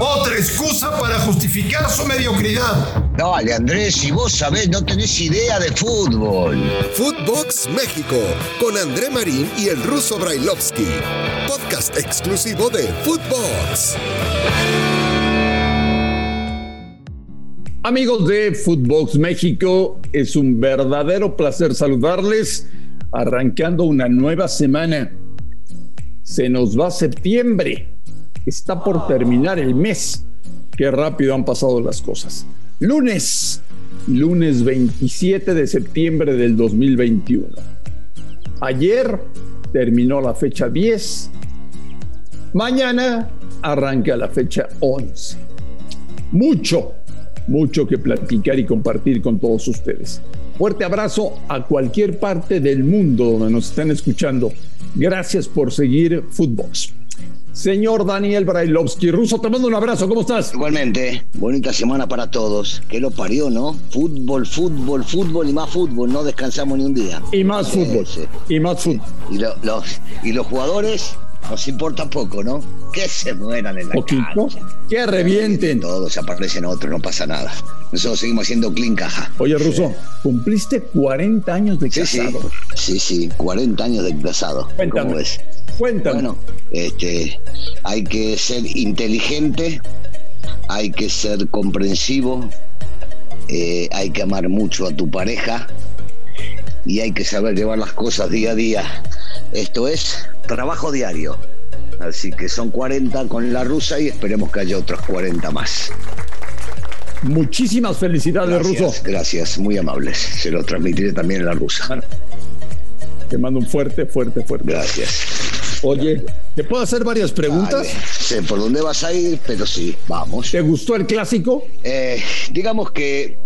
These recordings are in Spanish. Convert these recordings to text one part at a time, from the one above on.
Otra excusa para justificar su mediocridad. Dale, Andrés, si vos sabés, no tenés idea de fútbol. Footbox México, con André Marín y el ruso Brailovsky. Podcast exclusivo de Footbox. Amigos de Footbox México, es un verdadero placer saludarles, arrancando una nueva semana. Se nos va septiembre Está por terminar el mes. Qué rápido han pasado las cosas. Lunes, lunes 27 de septiembre del 2021. Ayer terminó la fecha 10. Mañana arranca la fecha 11. Mucho, mucho que platicar y compartir con todos ustedes. Fuerte abrazo a cualquier parte del mundo donde nos estén escuchando. Gracias por seguir Footbox. Señor Daniel Brailovsky, Ruso, te mando un abrazo, ¿cómo estás? Igualmente, bonita semana para todos. Que lo parió, ¿no? Fútbol, fútbol, fútbol y más fútbol, no descansamos ni un día. Y más fútbol. Y más fútbol. Y, los, y los jugadores nos importa poco, ¿no? Que se mueran en la Poquito. Que revienten. Todos aparecen otros, no pasa nada. Nosotros seguimos haciendo clean caja. Oye, Ruso, cumpliste 40 años de casado. Sí, sí, 40 años de casado. Cuéntame. ¿Cómo ves? Cuéntame. Bueno, este, hay que ser inteligente, hay que ser comprensivo, eh, hay que amar mucho a tu pareja y hay que saber llevar las cosas día a día. Esto es trabajo diario. Así que son 40 con la rusa y esperemos que haya otros 40 más. Muchísimas felicidades, Ruso. Gracias, muy amables. Se lo transmitiré también a la rusa. te mando un fuerte, fuerte, fuerte. Gracias. Oye, ¿te puedo hacer varias preguntas? sé por dónde vas a ir, pero sí, vamos. ¿Te gustó el clásico? Eh, digamos que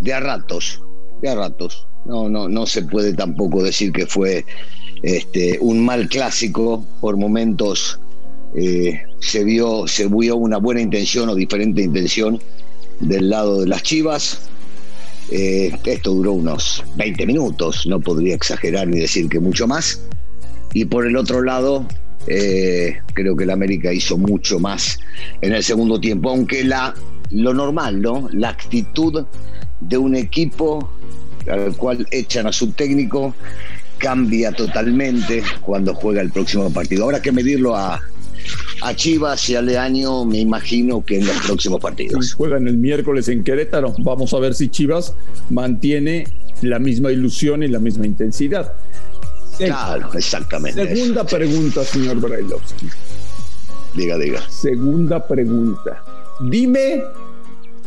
de a ratos, de a ratos. No, no, no se puede tampoco decir que fue este, un mal clásico. Por momentos eh, se, vio, se vio una buena intención o diferente intención del lado de las Chivas. Eh, esto duró unos 20 minutos, no podría exagerar ni decir que mucho más. Y por el otro lado, eh, creo que el América hizo mucho más en el segundo tiempo, aunque la, lo normal, ¿no? La actitud de un equipo al cual echan a su técnico cambia totalmente cuando juega el próximo partido. Habrá que medirlo a, a Chivas y a Leaño, me imagino que en los próximos partidos. Juegan el miércoles en Querétaro. Vamos a ver si Chivas mantiene la misma ilusión y la misma intensidad. Claro, exactamente. Segunda pregunta, señor Brailovsky. Diga, diga. Segunda pregunta. Dime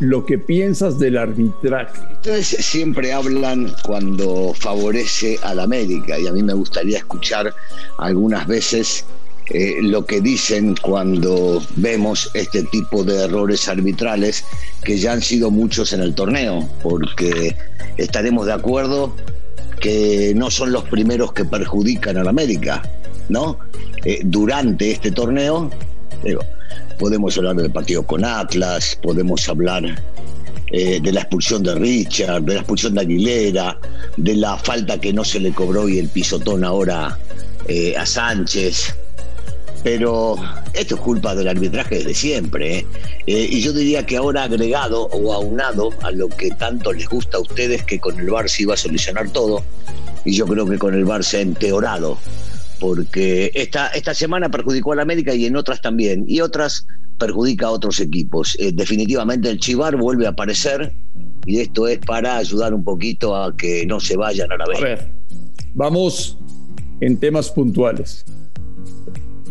lo que piensas del arbitraje. Ustedes siempre hablan cuando favorece a la América y a mí me gustaría escuchar algunas veces eh, lo que dicen cuando vemos este tipo de errores arbitrales que ya han sido muchos en el torneo, porque estaremos de acuerdo que no son los primeros que perjudican a la América, ¿no? Eh, durante este torneo, digo, podemos hablar del partido con Atlas, podemos hablar eh, de la expulsión de Richard, de la expulsión de Aguilera, de la falta que no se le cobró y el pisotón ahora eh, a Sánchez. Pero esto es culpa del arbitraje desde siempre. ¿eh? y yo diría que ahora agregado o aunado a lo que tanto les gusta a ustedes, que con el VAR se iba a solucionar todo, y yo creo que con el VAR se ha empeorado porque esta, esta semana perjudicó a la América y en otras también, y otras perjudica a otros equipos. Eh, definitivamente el Chivar vuelve a aparecer y esto es para ayudar un poquito a que no se vayan a la vez. A ver, vamos en temas puntuales.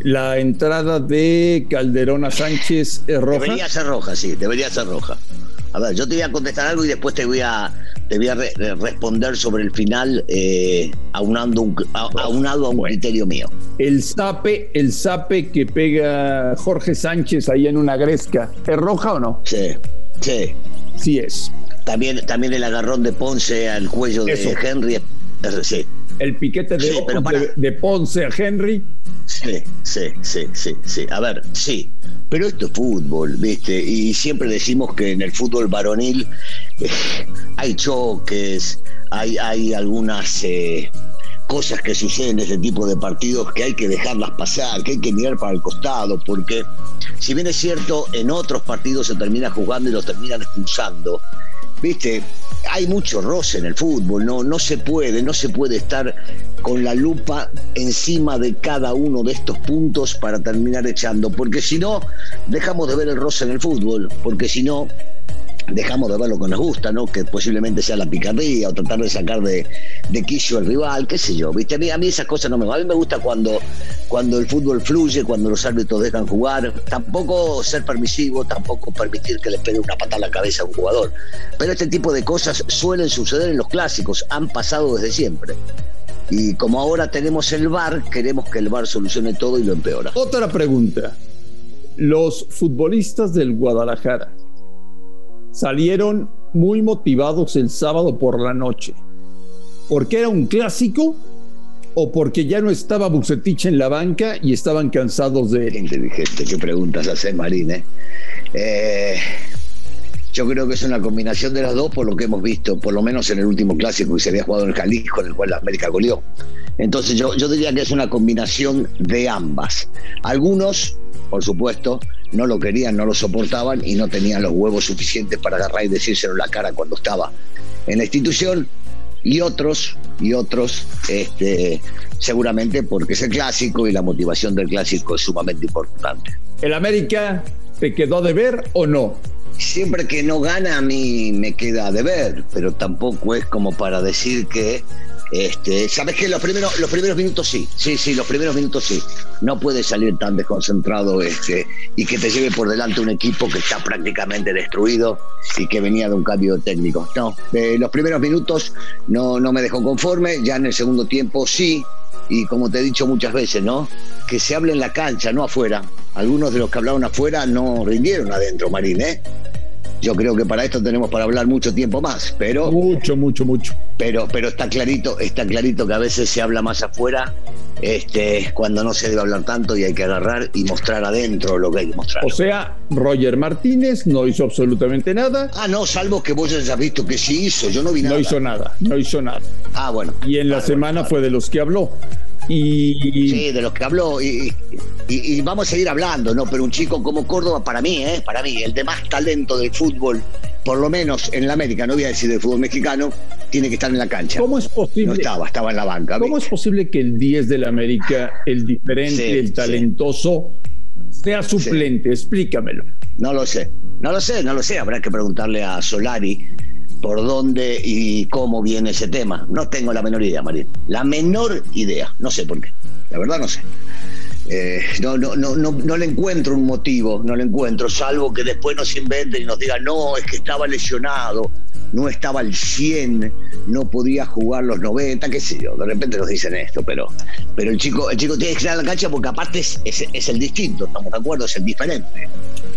La entrada de Calderón a Sánchez es roja. Debería ser roja, sí, debería ser roja. A ver, yo te voy a contestar algo y después te voy a, te voy a responder sobre el final eh, aunando un, aunado a un criterio mío. El sape, el sape que pega Jorge Sánchez ahí en una gresca, ¿es roja o no? Sí, sí. Sí es. También, también el agarrón de Ponce al cuello de Henry, sí. El piquete de, de Ponce a Henry. Sí, sí, sí, sí, sí. A ver, sí. Pero esto es fútbol, ¿viste? Y siempre decimos que en el fútbol varonil eh, hay choques, hay, hay algunas eh, cosas que suceden en ese tipo de partidos que hay que dejarlas pasar, que hay que mirar para el costado, porque si bien es cierto, en otros partidos se termina jugando y los terminan expulsando, viste, hay mucho roce en el fútbol, no, no se puede, no se puede estar con la lupa encima de cada uno de estos puntos para terminar echando, porque si no, dejamos de ver el roce en el fútbol, porque si no, dejamos de ver lo que nos gusta, ¿no? Que posiblemente sea la picardía o tratar de sacar de, de quicio al rival, qué sé yo, ¿viste? A mí, a mí esas cosas no me A mí me gusta cuando, cuando el fútbol fluye, cuando los árbitros dejan jugar. Tampoco ser permisivo, tampoco permitir que le pegue una patada a la cabeza a un jugador. Pero este tipo de cosas suelen suceder en los clásicos, han pasado desde siempre. Y como ahora tenemos el VAR, queremos que el VAR solucione todo y lo empeora. Otra pregunta. Los futbolistas del Guadalajara salieron muy motivados el sábado por la noche. ¿Porque era un clásico o porque ya no estaba Bucetich en la banca y estaban cansados de él? Inteligente, qué preguntas hace Marín, ¿eh? ¿eh? Yo creo que es una combinación de las dos por lo que hemos visto, por lo menos en el último clásico que se había jugado en el Jalisco, en el cual la América goleó. Entonces yo, yo diría que es una combinación de ambas. Algunos, por supuesto, no lo querían, no lo soportaban y no tenían los huevos suficientes para agarrar y decírselo en la cara cuando estaba en la institución. Y otros, y otros, este, seguramente porque es el clásico y la motivación del clásico es sumamente importante. ¿El América te quedó de ver o no? Siempre que no gana a mí me queda de ver, pero tampoco es como para decir que este, Sabes que los primeros, los primeros minutos sí, sí, sí, los primeros minutos sí. No puedes salir tan desconcentrado este, y que te lleve por delante un equipo que está prácticamente destruido y que venía de un cambio técnico. No, los primeros minutos no, no me dejó conforme, ya en el segundo tiempo sí, y como te he dicho muchas veces, ¿no? Que se hable en la cancha, no afuera. Algunos de los que hablaron afuera no rindieron adentro, Marín, ¿eh? Yo creo que para esto tenemos para hablar mucho tiempo más, pero mucho, mucho, mucho. Pero, pero está clarito, está clarito que a veces se habla más afuera, este, cuando no se debe hablar tanto y hay que agarrar y mostrar adentro lo que hay que mostrar. O sea, Roger Martínez no hizo absolutamente nada. Ah, no, salvo que vos hayas visto que sí hizo. Yo no vi nada. No hizo nada, no hizo nada. Ah, bueno. Y en la semana fue de los que habló. Y... Sí, de los que habló. Y, y, vamos a seguir hablando, ¿no? Pero un chico como Córdoba, para mí, ¿eh? Para mí, el de más talento del fútbol, por lo menos en la América, no voy a decir del fútbol mexicano, tiene que estar en la cancha. ¿Cómo es posible? No estaba, estaba en la banca. ¿Cómo es posible que el 10 de la América, el diferente, el talentoso, sea suplente? Explícamelo. No lo sé, no lo sé, no lo sé. Habrá que preguntarle a Solari por dónde y cómo viene ese tema. No tengo la menor idea, Marín. La menor idea. No sé por qué. La verdad no sé. Eh, no, no, no, no, le encuentro un motivo, no le encuentro, salvo que después nos inventen y nos digan, no, es que estaba lesionado, no estaba al 100, no podía jugar los 90, qué sé yo, de repente nos dicen esto, pero, pero el chico, el chico tiene que estar en la cancha porque aparte es el distinto, estamos de acuerdo, es el diferente.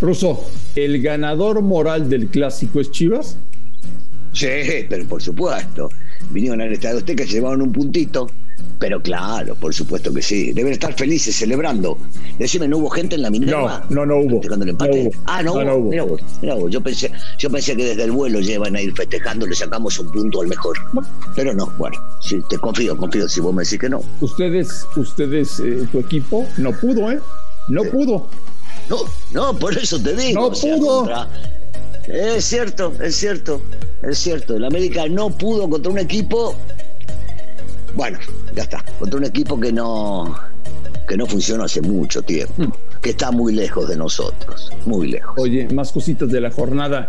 Russo, ¿el ganador moral del clásico es Chivas? Sí, pero por supuesto. Vinieron al Estadio Azteca, llevaron un puntito. Pero claro, por supuesto que sí. Deben estar felices celebrando. Decime, ¿no hubo gente en la Minerva? No, no, no hubo. el empate? Ah, no, no, hubo. Mira vos, mira vos. Yo pensé, yo pensé que desde el vuelo llevan a ir festejando, le sacamos un punto al mejor. Pero no, bueno, sí, te confío, confío si vos me decís que no. Ustedes, ustedes, eh, tu equipo, no pudo, ¿eh? No pudo. No, no, por eso te digo. No pudo. Es cierto, es cierto, es cierto. El América no pudo contra un equipo. Bueno, ya está. Contra un equipo que no que no funciona hace mucho tiempo, hmm. que está muy lejos de nosotros, muy lejos. Oye, más cositas de la jornada.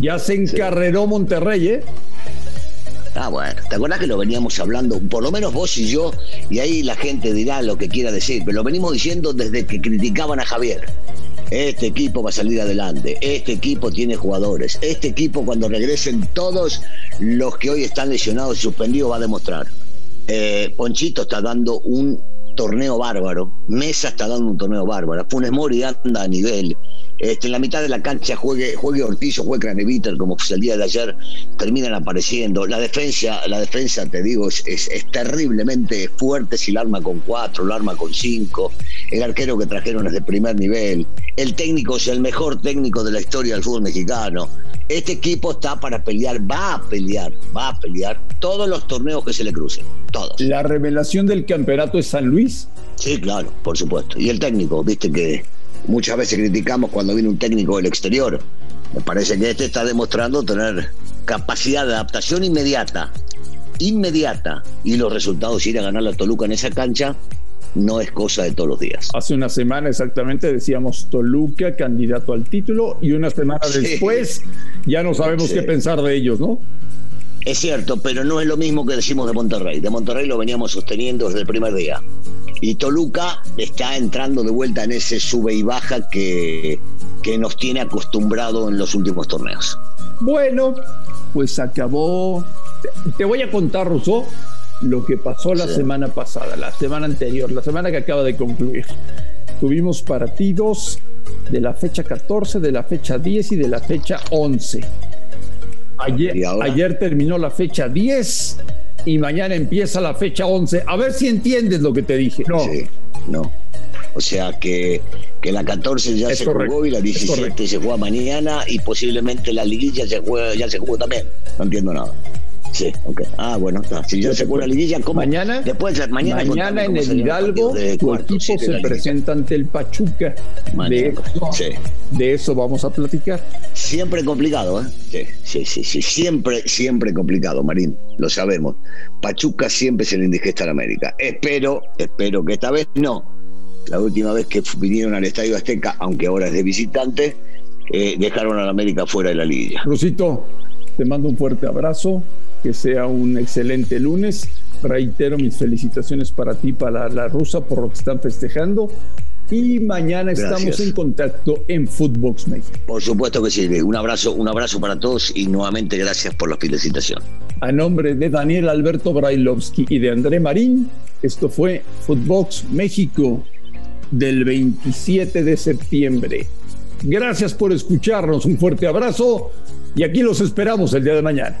Ya se encarreró Monterrey, ¿eh? Ah, bueno, ¿te acuerdas que lo veníamos hablando? Por lo menos vos y yo, y ahí la gente dirá lo que quiera decir, pero lo venimos diciendo desde que criticaban a Javier. Este equipo va a salir adelante. Este equipo tiene jugadores. Este equipo, cuando regresen todos los que hoy están lesionados y suspendidos, va a demostrar. Eh, Ponchito está dando un torneo bárbaro. Mesa está dando un torneo bárbaro. Funes Mori anda a nivel. Este, en la mitad de la cancha juegue, juegue Ortiz o juegue Craneviter, como fue el día de ayer, terminan apareciendo. La defensa, la defensa te digo, es, es, terriblemente fuerte si la arma con cuatro, la arma con cinco. El arquero que trajeron es de primer nivel. El técnico es el mejor técnico de la historia del fútbol mexicano. Este equipo está para pelear, va a pelear, va a pelear todos los torneos que se le crucen, todos. La revelación del campeonato es San Luis. Sí, claro, por supuesto. Y el técnico, viste que muchas veces criticamos cuando viene un técnico del exterior. Me parece que este está demostrando tener capacidad de adaptación inmediata, inmediata, y los resultados ir a ganar la Toluca en esa cancha no es cosa de todos los días. Hace una semana exactamente decíamos Toluca, candidato al título, y una semana después ya no sabemos qué pensar de ellos, ¿no? Es cierto, pero no es lo mismo que decimos de Monterrey. De Monterrey lo veníamos sosteniendo desde el primer día. Y Toluca está entrando de vuelta en ese sube y baja que, que nos tiene acostumbrado en los últimos torneos. Bueno, pues acabó. Te voy a contar, Rousseau, lo que pasó la semana pasada, la semana anterior, la semana que acaba de concluir. Tuvimos partidos de la fecha 14, de la fecha 10 y de la fecha 11. Ayer, ayer terminó la fecha 10 y mañana empieza la fecha 11. A ver si entiendes lo que te dije. No. no. O sea que, que la 14 ya se jugó y la 17 se juega mañana y posiblemente la liguilla se juega, ya se jugó también. No entiendo nada. Sí, ok. Ah, bueno, está. Si ya se la liguilla, ¿cómo? Mañana, Después, mañana, mañana en el Hidalgo, tu equipo se presenta ante el Pachuca. De eso, sí. de eso vamos a platicar. Siempre complicado, ¿eh? Sí, sí, sí, sí. Siempre, siempre complicado, Marín. Lo sabemos. Pachuca siempre se le indigesta a América. Espero, espero que esta vez no. La última vez que vinieron al Estadio Azteca, aunque ahora es de visitante, eh, dejaron a la América fuera de la liguilla. Rusito, te mando un fuerte abrazo que sea un excelente lunes. Reitero mis felicitaciones para ti, para la, rusa, por lo que están festejando. Y mañana estamos en contacto en Footbox México. Por supuesto que sí. Un abrazo, un abrazo para todos y nuevamente gracias por la felicitación. A nombre de Daniel Alberto Brailovsky y de André Marín, esto fue Footbox México del 27 de septiembre. Gracias por escucharnos. Un fuerte abrazo y aquí los esperamos el día de mañana.